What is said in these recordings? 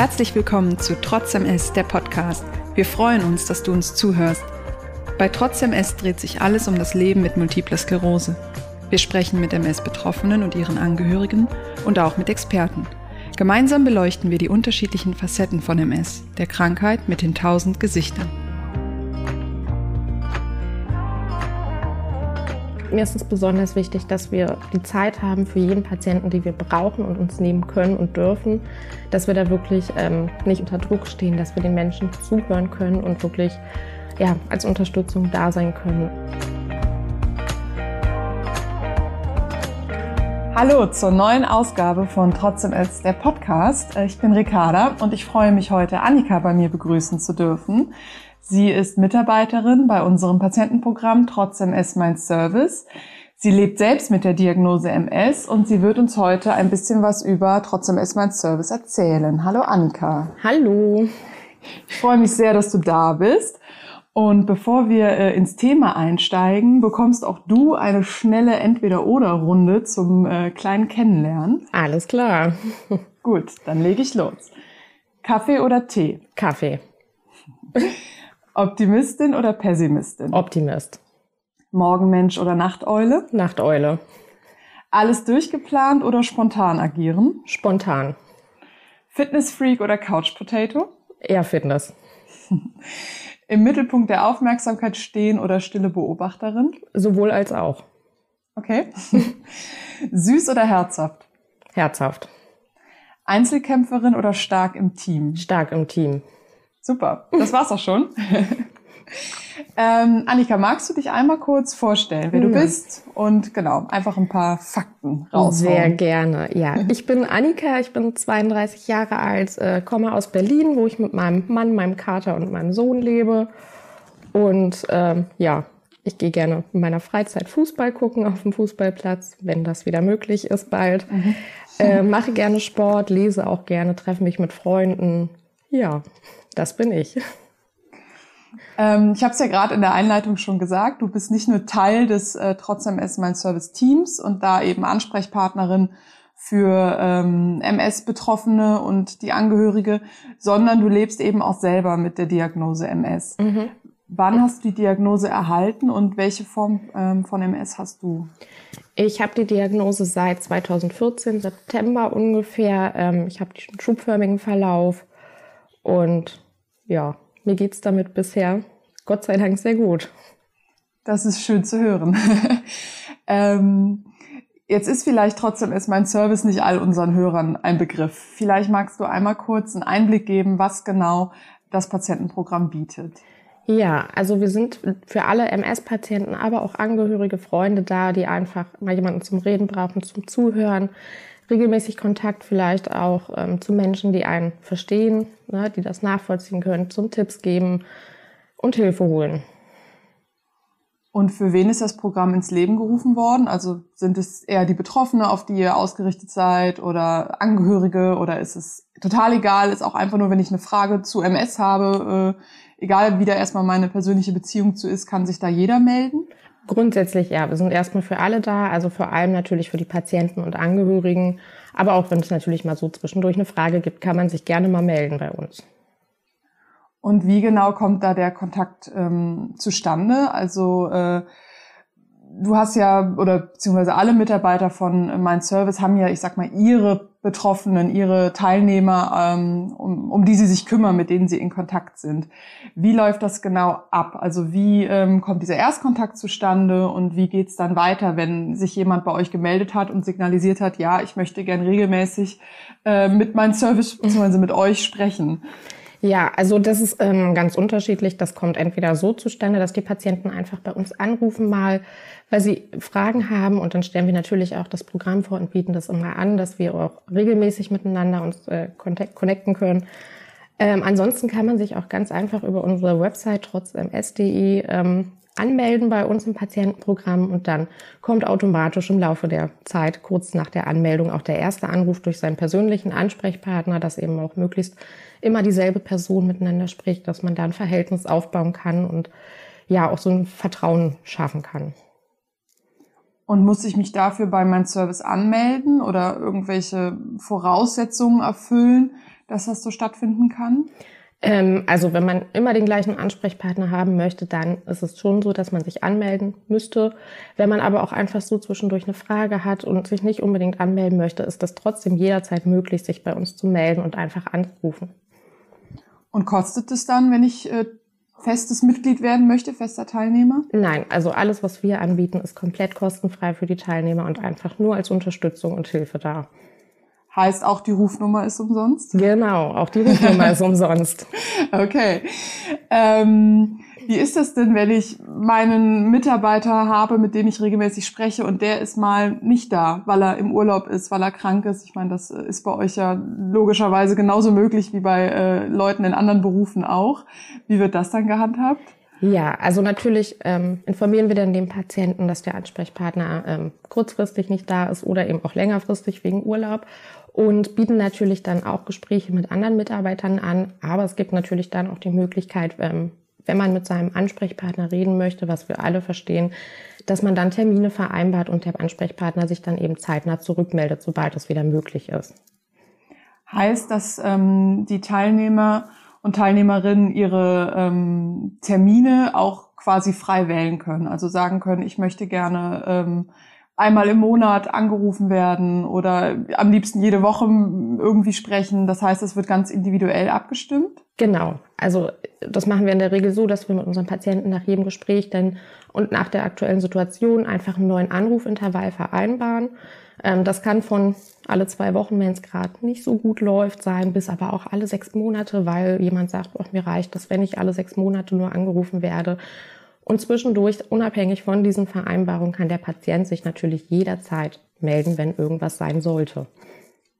Herzlich willkommen zu Trotz MS, der Podcast. Wir freuen uns, dass du uns zuhörst. Bei Trotz MS dreht sich alles um das Leben mit multipler Sklerose. Wir sprechen mit MS-Betroffenen und ihren Angehörigen und auch mit Experten. Gemeinsam beleuchten wir die unterschiedlichen Facetten von MS, der Krankheit mit den tausend Gesichtern. Mir ist es besonders wichtig, dass wir die Zeit haben für jeden Patienten, die wir brauchen und uns nehmen können und dürfen, dass wir da wirklich ähm, nicht unter Druck stehen, dass wir den Menschen zuhören können und wirklich ja, als Unterstützung da sein können. Hallo zur neuen Ausgabe von Trotzdem als der Podcast. Ich bin Ricarda und ich freue mich heute, Annika bei mir begrüßen zu dürfen. Sie ist Mitarbeiterin bei unserem Patientenprogramm Trotz MS Mein Service. Sie lebt selbst mit der Diagnose MS und sie wird uns heute ein bisschen was über Trotz MS Mein Service erzählen. Hallo Annika. Hallo. Ich freue mich sehr, dass du da bist. Und bevor wir äh, ins Thema einsteigen, bekommst auch du eine schnelle Entweder-Oder-Runde zum äh, kleinen Kennenlernen. Alles klar. Gut, dann lege ich los. Kaffee oder Tee? Kaffee. Optimistin oder Pessimistin? Optimist. Morgenmensch oder Nachteule? Nachteule. Alles durchgeplant oder spontan agieren? Spontan. Fitnessfreak oder Couch Potato? Eher Fitness. Im Mittelpunkt der Aufmerksamkeit stehen oder stille Beobachterin? Sowohl als auch. Okay. Süß oder herzhaft? Herzhaft. Einzelkämpferin oder stark im Team? Stark im Team. Super, das war's auch schon. ähm, Annika, magst du dich einmal kurz vorstellen, wer du bist und genau, einfach ein paar Fakten raushauen? Sehr gerne, ja. Ich bin Annika, ich bin 32 Jahre alt, äh, komme aus Berlin, wo ich mit meinem Mann, meinem Kater und meinem Sohn lebe. Und ähm, ja, ich gehe gerne in meiner Freizeit Fußball gucken auf dem Fußballplatz, wenn das wieder möglich ist bald. Mhm. Äh, mache gerne Sport, lese auch gerne, treffe mich mit Freunden. Ja, das bin ich. Ähm, ich habe es ja gerade in der Einleitung schon gesagt, du bist nicht nur Teil des äh, Trotzdem MS Mein Service Teams und da eben Ansprechpartnerin für ähm, MS-Betroffene und die Angehörige, sondern du lebst eben auch selber mit der Diagnose MS. Mhm. Wann hast du die Diagnose erhalten und welche Form ähm, von MS hast du? Ich habe die Diagnose seit 2014, September ungefähr. Ähm, ich habe den schubförmigen Verlauf und ja, mir geht's damit bisher Gott sei Dank sehr gut. Das ist schön zu hören. ähm, jetzt ist vielleicht trotzdem ist mein Service nicht all unseren Hörern ein Begriff. Vielleicht magst du einmal kurz einen Einblick geben, was genau das Patientenprogramm bietet. Ja, also wir sind für alle MS-Patienten, aber auch Angehörige, Freunde da, die einfach mal jemanden zum Reden brauchen, zum Zuhören, regelmäßig Kontakt vielleicht auch ähm, zu Menschen, die einen verstehen, ne, die das nachvollziehen können, zum Tipps geben und Hilfe holen. Und für wen ist das Programm ins Leben gerufen worden? Also sind es eher die Betroffene, auf die ihr ausgerichtet seid oder Angehörige oder ist es total egal, ist auch einfach nur, wenn ich eine Frage zu MS habe, äh, egal wie da erstmal meine persönliche Beziehung zu ist, kann sich da jeder melden? Grundsätzlich ja, wir sind erstmal für alle da, also vor allem natürlich für die Patienten und Angehörigen. Aber auch wenn es natürlich mal so zwischendurch eine Frage gibt, kann man sich gerne mal melden bei uns. Und wie genau kommt da der Kontakt ähm, zustande? Also äh, du hast ja, oder beziehungsweise alle Mitarbeiter von Mein Service haben ja, ich sag mal, ihre Betroffenen, ihre Teilnehmer, ähm, um, um die sie sich kümmern, mit denen sie in Kontakt sind. Wie läuft das genau ab? Also wie ähm, kommt dieser Erstkontakt zustande und wie geht's dann weiter, wenn sich jemand bei euch gemeldet hat und signalisiert hat, ja, ich möchte gern regelmäßig äh, mit meinem Service beziehungsweise mit euch sprechen? Ja, also das ist ähm, ganz unterschiedlich. Das kommt entweder so zustande, dass die Patienten einfach bei uns anrufen mal, weil sie Fragen haben und dann stellen wir natürlich auch das Programm vor und bieten das immer an, dass wir auch regelmäßig miteinander uns äh, connecten können. Ähm, ansonsten kann man sich auch ganz einfach über unsere Website trotz ms.de ähm, anmelden bei uns im Patientenprogramm und dann kommt automatisch im Laufe der Zeit, kurz nach der Anmeldung, auch der erste Anruf durch seinen persönlichen Ansprechpartner, dass eben auch möglichst immer dieselbe Person miteinander spricht, dass man da ein Verhältnis aufbauen kann und ja auch so ein Vertrauen schaffen kann. Und muss ich mich dafür bei meinem Service anmelden oder irgendwelche Voraussetzungen erfüllen, dass das so stattfinden kann? Ähm, also wenn man immer den gleichen Ansprechpartner haben möchte, dann ist es schon so, dass man sich anmelden müsste. Wenn man aber auch einfach so zwischendurch eine Frage hat und sich nicht unbedingt anmelden möchte, ist das trotzdem jederzeit möglich, sich bei uns zu melden und einfach anzurufen. Und kostet es dann, wenn ich äh, festes Mitglied werden möchte, fester Teilnehmer? Nein, also alles, was wir anbieten, ist komplett kostenfrei für die Teilnehmer und einfach nur als Unterstützung und Hilfe da. Heißt auch die Rufnummer ist umsonst? Genau, auch die Rufnummer ist umsonst. Okay. Ähm, wie ist das denn, wenn ich meinen Mitarbeiter habe, mit dem ich regelmäßig spreche und der ist mal nicht da, weil er im Urlaub ist, weil er krank ist? Ich meine, das ist bei euch ja logischerweise genauso möglich wie bei äh, Leuten in anderen Berufen auch. Wie wird das dann gehandhabt? Ja, also natürlich ähm, informieren wir dann den Patienten, dass der Ansprechpartner ähm, kurzfristig nicht da ist oder eben auch längerfristig wegen Urlaub und bieten natürlich dann auch Gespräche mit anderen Mitarbeitern an. Aber es gibt natürlich dann auch die Möglichkeit, ähm, wenn man mit seinem Ansprechpartner reden möchte, was wir alle verstehen, dass man dann Termine vereinbart und der Ansprechpartner sich dann eben zeitnah zurückmeldet, sobald es wieder möglich ist. Heißt, dass ähm, die Teilnehmer und Teilnehmerinnen ihre ähm, Termine auch quasi frei wählen können. Also sagen können, ich möchte gerne ähm, einmal im Monat angerufen werden oder am liebsten jede Woche irgendwie sprechen. Das heißt, es wird ganz individuell abgestimmt. Genau. Also das machen wir in der Regel so, dass wir mit unseren Patienten nach jedem Gespräch dann und nach der aktuellen Situation einfach einen neuen Anrufintervall vereinbaren. Ähm, das kann von alle zwei Wochen, wenn es gerade nicht so gut läuft, sein, bis aber auch alle sechs Monate, weil jemand sagt, oh, mir reicht das, wenn ich alle sechs Monate nur angerufen werde. Und zwischendurch, unabhängig von diesen Vereinbarungen, kann der Patient sich natürlich jederzeit melden, wenn irgendwas sein sollte.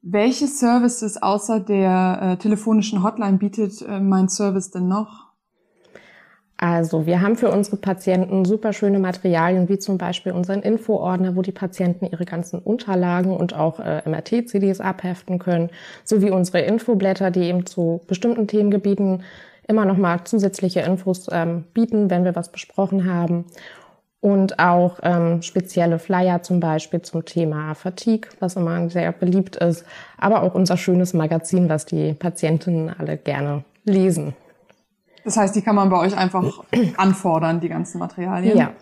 Welche Services außer der äh, telefonischen Hotline bietet äh, mein Service denn noch? Also wir haben für unsere Patienten super schöne Materialien, wie zum Beispiel unseren Infoordner, wo die Patienten ihre ganzen Unterlagen und auch äh, MRT-CDs abheften können, sowie unsere Infoblätter, die eben zu bestimmten Themengebieten immer noch mal zusätzliche Infos ähm, bieten, wenn wir was besprochen haben. Und auch ähm, spezielle Flyer zum Beispiel zum Thema Fatigue, was immer sehr beliebt ist. Aber auch unser schönes Magazin, was die Patientinnen alle gerne lesen. Das heißt, die kann man bei euch einfach anfordern, die ganzen Materialien? Ja,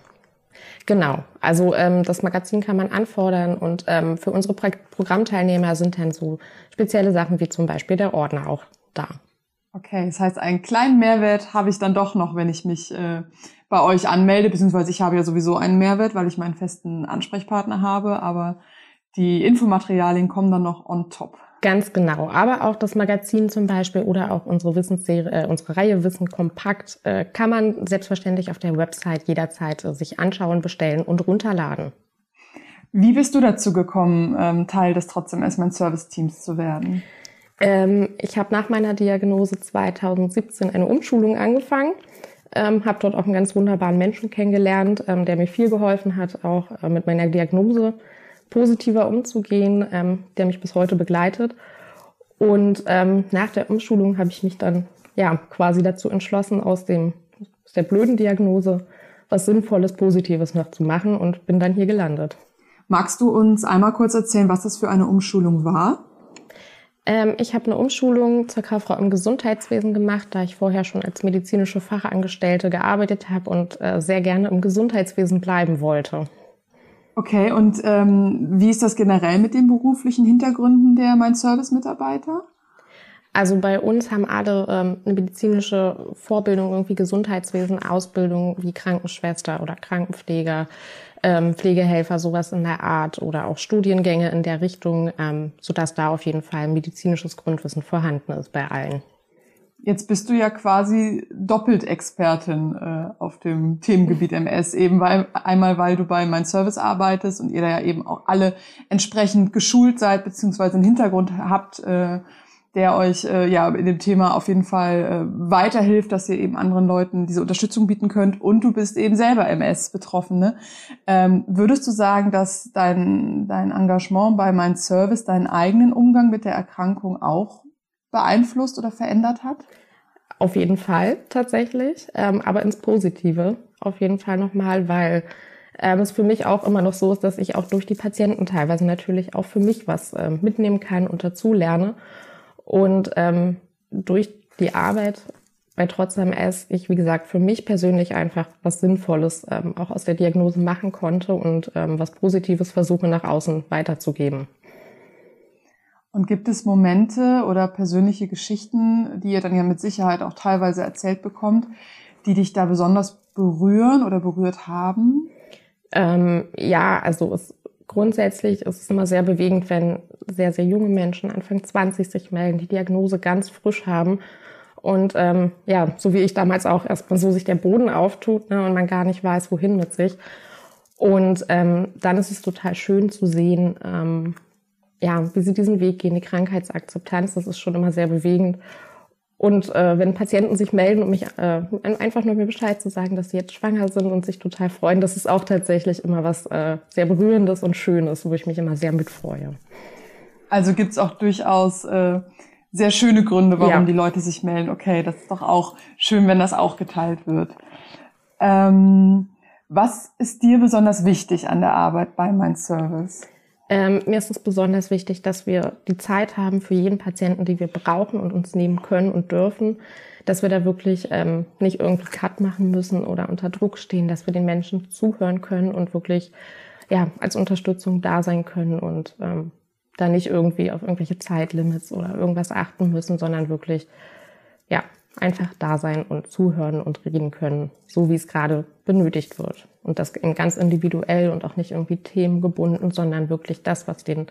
Genau, also ähm, das Magazin kann man anfordern und ähm, für unsere Programmteilnehmer sind dann so spezielle Sachen wie zum Beispiel der Ordner auch da. Okay, das heißt, einen kleinen Mehrwert habe ich dann doch noch, wenn ich mich äh, bei euch anmelde, beziehungsweise ich habe ja sowieso einen Mehrwert, weil ich meinen festen Ansprechpartner habe, aber die Infomaterialien kommen dann noch on top. Ganz genau. Aber auch das Magazin zum Beispiel oder auch unsere Wissensserie, äh, unsere Reihe Wissen kompakt äh, kann man selbstverständlich auf der Website jederzeit äh, sich anschauen, bestellen und runterladen. Wie bist du dazu gekommen, ähm, Teil des trotzdem erstmal Service Teams zu werden? Ähm, ich habe nach meiner Diagnose 2017 eine Umschulung angefangen, ähm, habe dort auch einen ganz wunderbaren Menschen kennengelernt, ähm, der mir viel geholfen hat, auch äh, mit meiner Diagnose positiver umzugehen, ähm, der mich bis heute begleitet. Und ähm, nach der Umschulung habe ich mich dann ja quasi dazu entschlossen, aus, dem, aus der blöden Diagnose was Sinnvolles, Positives noch zu machen und bin dann hier gelandet. Magst du uns einmal kurz erzählen, was das für eine Umschulung war? Ähm, ich habe eine Umschulung zur Kauffrau im Gesundheitswesen gemacht, da ich vorher schon als medizinische Fachangestellte gearbeitet habe und äh, sehr gerne im Gesundheitswesen bleiben wollte. Okay, und ähm, wie ist das generell mit den beruflichen Hintergründen der Mein Service-Mitarbeiter? Also bei uns haben alle ähm, eine medizinische Vorbildung, irgendwie Gesundheitswesen, Ausbildung wie Krankenschwester oder Krankenpfleger, ähm, Pflegehelfer, sowas in der Art oder auch Studiengänge in der Richtung, ähm, sodass da auf jeden Fall medizinisches Grundwissen vorhanden ist bei allen. Jetzt bist du ja quasi doppelt Expertin äh, auf dem Themengebiet MS, eben weil einmal weil du bei Mein Service arbeitest und ihr da ja eben auch alle entsprechend geschult seid beziehungsweise einen Hintergrund habt, äh, der euch äh, ja in dem Thema auf jeden Fall äh, weiterhilft, dass ihr eben anderen Leuten diese Unterstützung bieten könnt und du bist eben selber MS-Betroffene. Ähm, würdest du sagen, dass dein, dein Engagement bei Mein Service deinen eigenen Umgang mit der Erkrankung auch beeinflusst oder verändert hat? Auf jeden Fall tatsächlich, ähm, aber ins Positive auf jeden Fall nochmal, weil ähm, es für mich auch immer noch so ist, dass ich auch durch die Patienten teilweise natürlich auch für mich was äh, mitnehmen kann und dazu lerne. Und ähm, durch die Arbeit bei Trotz MS ich, wie gesagt, für mich persönlich einfach was Sinnvolles ähm, auch aus der Diagnose machen konnte und ähm, was Positives versuche nach außen weiterzugeben. Und gibt es Momente oder persönliche Geschichten, die ihr dann ja mit Sicherheit auch teilweise erzählt bekommt, die dich da besonders berühren oder berührt haben? Ähm, ja, also es, grundsätzlich ist es immer sehr bewegend, wenn sehr, sehr junge Menschen, Anfang 20, sich melden, die Diagnose ganz frisch haben. Und ähm, ja, so wie ich damals auch erstmal so sich der Boden auftut ne, und man gar nicht weiß, wohin mit sich. Und ähm, dann ist es total schön zu sehen, ähm, ja, wie sie diesen Weg gehen, die Krankheitsakzeptanz, das ist schon immer sehr bewegend. Und äh, wenn Patienten sich melden, um mich äh, einfach nur mir Bescheid zu sagen, dass sie jetzt schwanger sind und sich total freuen, das ist auch tatsächlich immer was äh, sehr Berührendes und Schönes, wo ich mich immer sehr mitfreue. Also gibt's auch durchaus äh, sehr schöne Gründe, warum ja. die Leute sich melden. Okay, das ist doch auch schön, wenn das auch geteilt wird. Ähm, was ist dir besonders wichtig an der Arbeit bei Mein Service? Ähm, mir ist es besonders wichtig, dass wir die Zeit haben für jeden Patienten, die wir brauchen und uns nehmen können und dürfen, dass wir da wirklich ähm, nicht irgendwie Cut machen müssen oder unter Druck stehen, dass wir den Menschen zuhören können und wirklich ja als Unterstützung da sein können und ähm, da nicht irgendwie auf irgendwelche Zeitlimits oder irgendwas achten müssen, sondern wirklich ja einfach da sein und zuhören und reden können, so wie es gerade benötigt wird. Und das ganz individuell und auch nicht irgendwie themengebunden, sondern wirklich das, was den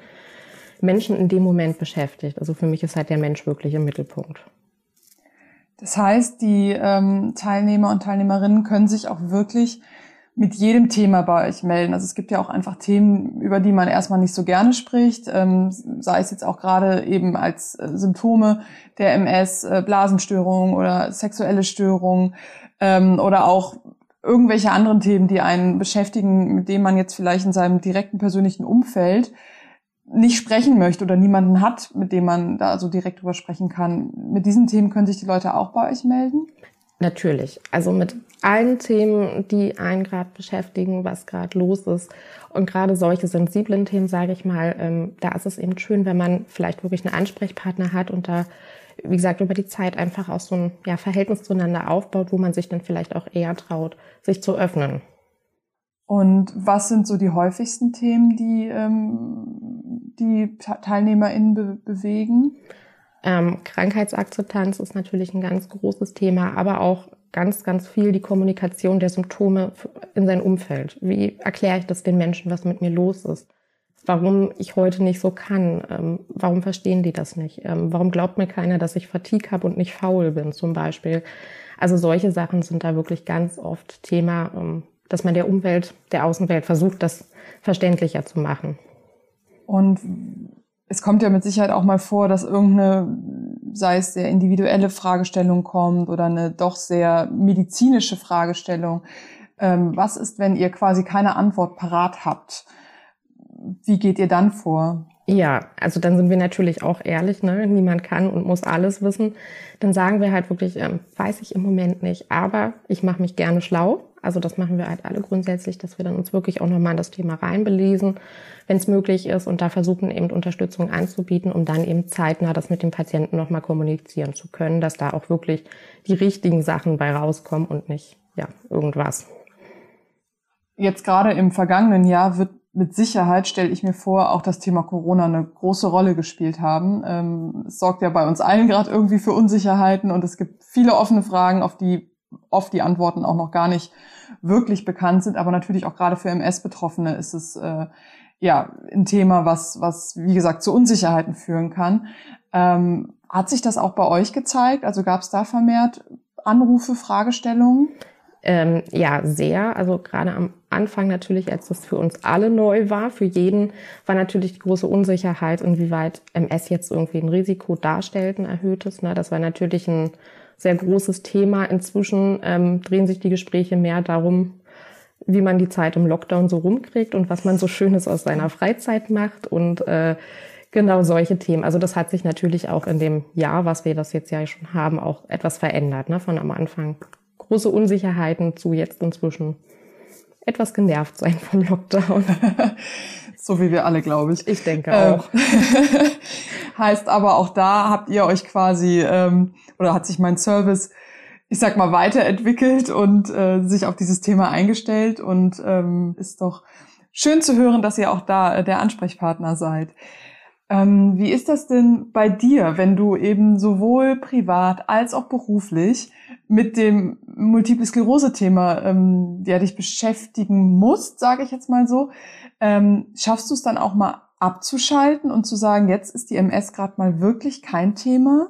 Menschen in dem Moment beschäftigt. Also für mich ist halt der Mensch wirklich im Mittelpunkt. Das heißt, die ähm, Teilnehmer und Teilnehmerinnen können sich auch wirklich mit jedem Thema bei euch melden. Also es gibt ja auch einfach Themen, über die man erstmal nicht so gerne spricht, ähm, sei es jetzt auch gerade eben als äh, Symptome der MS, äh, Blasenstörungen oder sexuelle Störungen ähm, oder auch irgendwelche anderen Themen, die einen beschäftigen, mit denen man jetzt vielleicht in seinem direkten persönlichen Umfeld nicht sprechen möchte oder niemanden hat, mit dem man da so direkt drüber sprechen kann. Mit diesen Themen können sich die Leute auch bei euch melden? Natürlich. Also mit allen Themen, die einen gerade beschäftigen, was gerade los ist. Und gerade solche sensiblen Themen, sage ich mal, ähm, da ist es eben schön, wenn man vielleicht wirklich einen Ansprechpartner hat und da, wie gesagt, über die Zeit einfach auch so ein ja, Verhältnis zueinander aufbaut, wo man sich dann vielleicht auch eher traut, sich zu öffnen. Und was sind so die häufigsten Themen, die ähm, die TeilnehmerInnen be bewegen? Ähm, Krankheitsakzeptanz ist natürlich ein ganz großes Thema, aber auch ganz, ganz viel die Kommunikation der Symptome in sein Umfeld. Wie erkläre ich das den Menschen, was mit mir los ist? Warum ich heute nicht so kann? Ähm, warum verstehen die das nicht? Ähm, warum glaubt mir keiner, dass ich Fatigue habe und nicht faul bin zum Beispiel? Also solche Sachen sind da wirklich ganz oft Thema, ähm, dass man der Umwelt, der Außenwelt versucht, das verständlicher zu machen. Und es kommt ja mit Sicherheit auch mal vor, dass irgendeine, sei es sehr individuelle Fragestellung kommt oder eine doch sehr medizinische Fragestellung. Ähm, was ist, wenn ihr quasi keine Antwort parat habt? Wie geht ihr dann vor? Ja, also dann sind wir natürlich auch ehrlich, ne? Niemand kann und muss alles wissen. Dann sagen wir halt wirklich, ähm, weiß ich im Moment nicht, aber ich mache mich gerne schlau. Also das machen wir halt alle grundsätzlich, dass wir dann uns wirklich auch nochmal in das Thema reinbelesen, wenn es möglich ist und da versuchen eben Unterstützung anzubieten, um dann eben zeitnah das mit dem Patienten nochmal kommunizieren zu können, dass da auch wirklich die richtigen Sachen bei rauskommen und nicht, ja, irgendwas. Jetzt gerade im vergangenen Jahr wird mit Sicherheit, stelle ich mir vor, auch das Thema Corona eine große Rolle gespielt haben. Ähm, es sorgt ja bei uns allen gerade irgendwie für Unsicherheiten und es gibt viele offene Fragen, auf die oft die Antworten auch noch gar nicht wirklich bekannt sind. Aber natürlich auch gerade für MS-Betroffene ist es äh, ja ein Thema, was, was wie gesagt zu Unsicherheiten führen kann. Ähm, hat sich das auch bei euch gezeigt? Also gab es da vermehrt Anrufe, Fragestellungen? Ähm, ja, sehr. Also gerade am Anfang natürlich, als das für uns alle neu war, für jeden war natürlich die große Unsicherheit, inwieweit MS jetzt irgendwie ein Risiko darstellt, ein erhöhtes. Ne? Das war natürlich ein sehr großes Thema. Inzwischen ähm, drehen sich die Gespräche mehr darum, wie man die Zeit im Lockdown so rumkriegt und was man so Schönes aus seiner Freizeit macht und äh, genau solche Themen. Also das hat sich natürlich auch in dem Jahr, was wir das jetzt ja schon haben, auch etwas verändert. Ne? Von am Anfang große Unsicherheiten zu jetzt inzwischen etwas genervt sein vom Lockdown. So wie wir alle, glaube ich. Ich denke ähm, auch. heißt aber auch da habt ihr euch quasi, ähm, oder hat sich mein Service, ich sag mal, weiterentwickelt und äh, sich auf dieses Thema eingestellt und ähm, ist doch schön zu hören, dass ihr auch da äh, der Ansprechpartner seid. Ähm, wie ist das denn bei dir, wenn du eben sowohl privat als auch beruflich mit dem Multiple Sklerose-Thema ähm, ja, dich beschäftigen musst, sage ich jetzt mal so? Ähm, schaffst du es dann auch mal abzuschalten und zu sagen, jetzt ist die MS gerade mal wirklich kein Thema?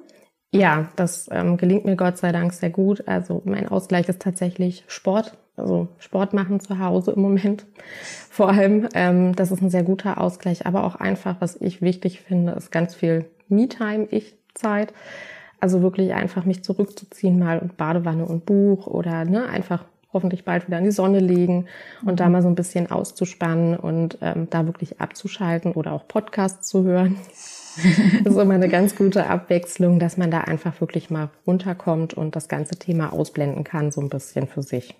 Ja, das ähm, gelingt mir Gott sei Dank sehr gut. Also mein Ausgleich ist tatsächlich Sport, also Sport machen zu Hause im Moment. Vor allem, ähm, das ist ein sehr guter Ausgleich, aber auch einfach, was ich wichtig finde, ist ganz viel Me-Time, Ich-Zeit. Also wirklich einfach mich zurückzuziehen mal und Badewanne und Buch oder ne, einfach hoffentlich bald wieder in die Sonne legen und mhm. da mal so ein bisschen auszuspannen und ähm, da wirklich abzuschalten oder auch Podcasts zu hören. das ist immer eine ganz gute Abwechslung, dass man da einfach wirklich mal runterkommt und das ganze Thema ausblenden kann, so ein bisschen für sich.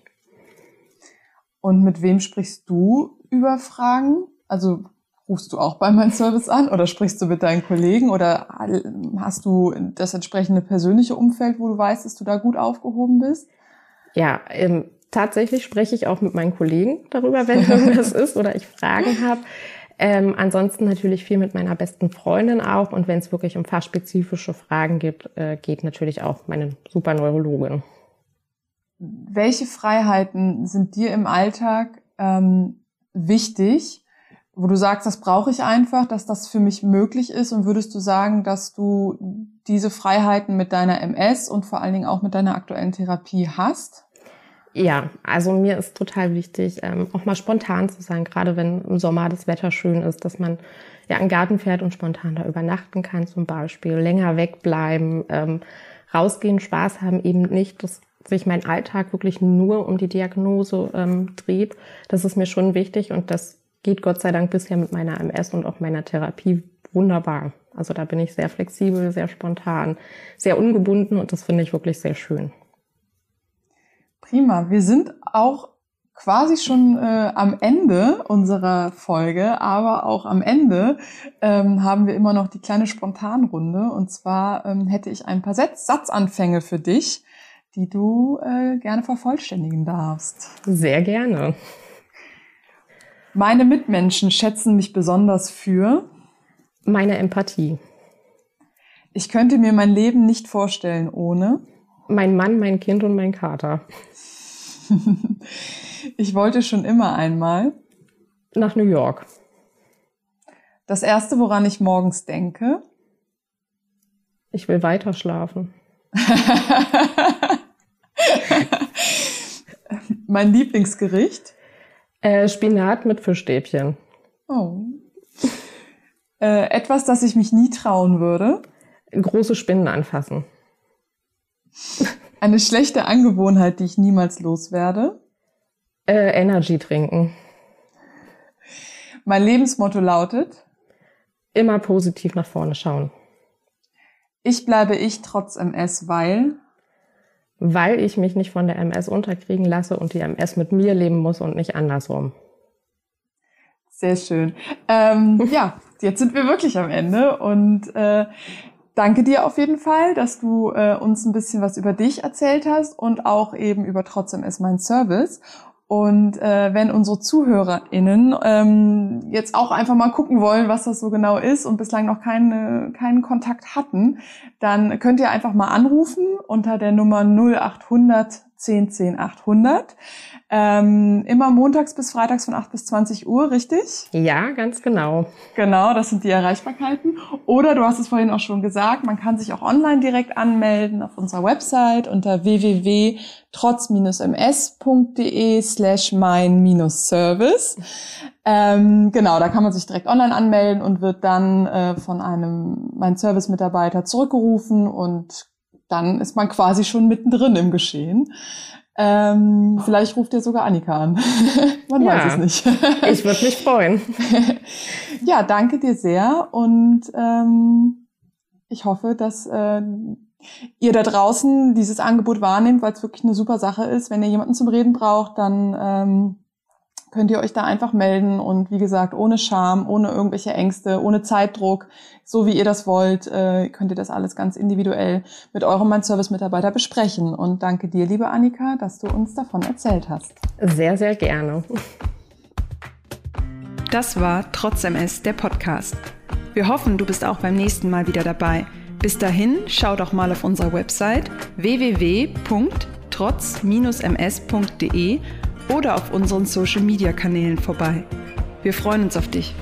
Und mit wem sprichst du über Fragen? Also rufst du auch bei meinem Service an oder sprichst du mit deinen Kollegen oder hast du das entsprechende persönliche Umfeld, wo du weißt, dass du da gut aufgehoben bist? Ja, ähm, tatsächlich spreche ich auch mit meinen Kollegen darüber, wenn irgendwas ist oder ich Fragen habe. Ähm, ansonsten natürlich viel mit meiner besten Freundin auch. Und wenn es wirklich um fachspezifische Fragen gibt, äh, geht natürlich auch meine super Neurologin. Welche Freiheiten sind dir im Alltag ähm, wichtig, wo du sagst, das brauche ich einfach, dass das für mich möglich ist? Und würdest du sagen, dass du diese Freiheiten mit deiner MS und vor allen Dingen auch mit deiner aktuellen Therapie hast? Ja, also mir ist total wichtig, ähm, auch mal spontan zu sein, gerade wenn im Sommer das Wetter schön ist, dass man ja in den Garten fährt und spontan da übernachten kann zum Beispiel, länger wegbleiben, ähm, rausgehen, Spaß haben, eben nicht, dass sich mein Alltag wirklich nur um die Diagnose ähm, dreht. Das ist mir schon wichtig und das geht Gott sei Dank bisher mit meiner MS und auch meiner Therapie wunderbar. Also da bin ich sehr flexibel, sehr spontan, sehr ungebunden und das finde ich wirklich sehr schön. Prima. Wir sind auch quasi schon äh, am Ende unserer Folge, aber auch am Ende ähm, haben wir immer noch die kleine Spontanrunde. Und zwar ähm, hätte ich ein paar Satz Satzanfänge für dich, die du äh, gerne vervollständigen darfst. Sehr gerne. Meine Mitmenschen schätzen mich besonders für meine Empathie. Ich könnte mir mein Leben nicht vorstellen ohne mein Mann, mein Kind und mein Kater. ich wollte schon immer einmal nach New York. Das erste, woran ich morgens denke. Ich will weiter schlafen. mein Lieblingsgericht. Äh, Spinat mit Fischstäbchen. Oh. Äh, etwas, das ich mich nie trauen würde. Große Spinnen anfassen. Eine schlechte Angewohnheit, die ich niemals loswerde. Äh, Energy trinken. Mein Lebensmotto lautet. Immer positiv nach vorne schauen. Ich bleibe ich trotz MS, weil. Weil ich mich nicht von der MS unterkriegen lasse und die MS mit mir leben muss und nicht andersrum. Sehr schön. Ähm, ja, jetzt sind wir wirklich am Ende und äh, danke dir auf jeden Fall, dass du äh, uns ein bisschen was über dich erzählt hast und auch eben über Trotzdem ist mein Service. Und äh, wenn unsere ZuhörerInnen ähm, jetzt auch einfach mal gucken wollen, was das so genau ist und bislang noch keine, keinen Kontakt hatten, dann könnt ihr einfach mal anrufen unter der Nummer 0800 10 10 800. Ähm, immer montags bis freitags von 8 bis 20 Uhr, richtig? Ja, ganz genau. Genau, das sind die Erreichbarkeiten. Oder du hast es vorhin auch schon gesagt, man kann sich auch online direkt anmelden auf unserer Website unter www.trotz-ms.de slash mein-service. Ähm, genau, da kann man sich direkt online anmelden und wird dann äh, von einem mein Service-Mitarbeiter zurückgerufen und dann ist man quasi schon mittendrin im Geschehen. Ähm, vielleicht ruft ihr sogar Annika an. Man ja, weiß es nicht. ich würde mich freuen. ja, danke dir sehr und ähm, ich hoffe, dass äh, ihr da draußen dieses Angebot wahrnehmt, weil es wirklich eine super Sache ist. Wenn ihr jemanden zum Reden braucht, dann ähm, könnt ihr euch da einfach melden und wie gesagt, ohne Scham, ohne irgendwelche Ängste, ohne Zeitdruck, so wie ihr das wollt, äh, könnt ihr das alles ganz individuell mit eurem Mein Service Mitarbeiter besprechen. Und danke dir, liebe Annika, dass du uns davon erzählt hast. Sehr, sehr gerne. Das war Trotz MS, der Podcast. Wir hoffen, du bist auch beim nächsten Mal wieder dabei. Bis dahin, schau doch mal auf unserer Website www.trotz-ms.de oder auf unseren Social-Media-Kanälen vorbei. Wir freuen uns auf dich.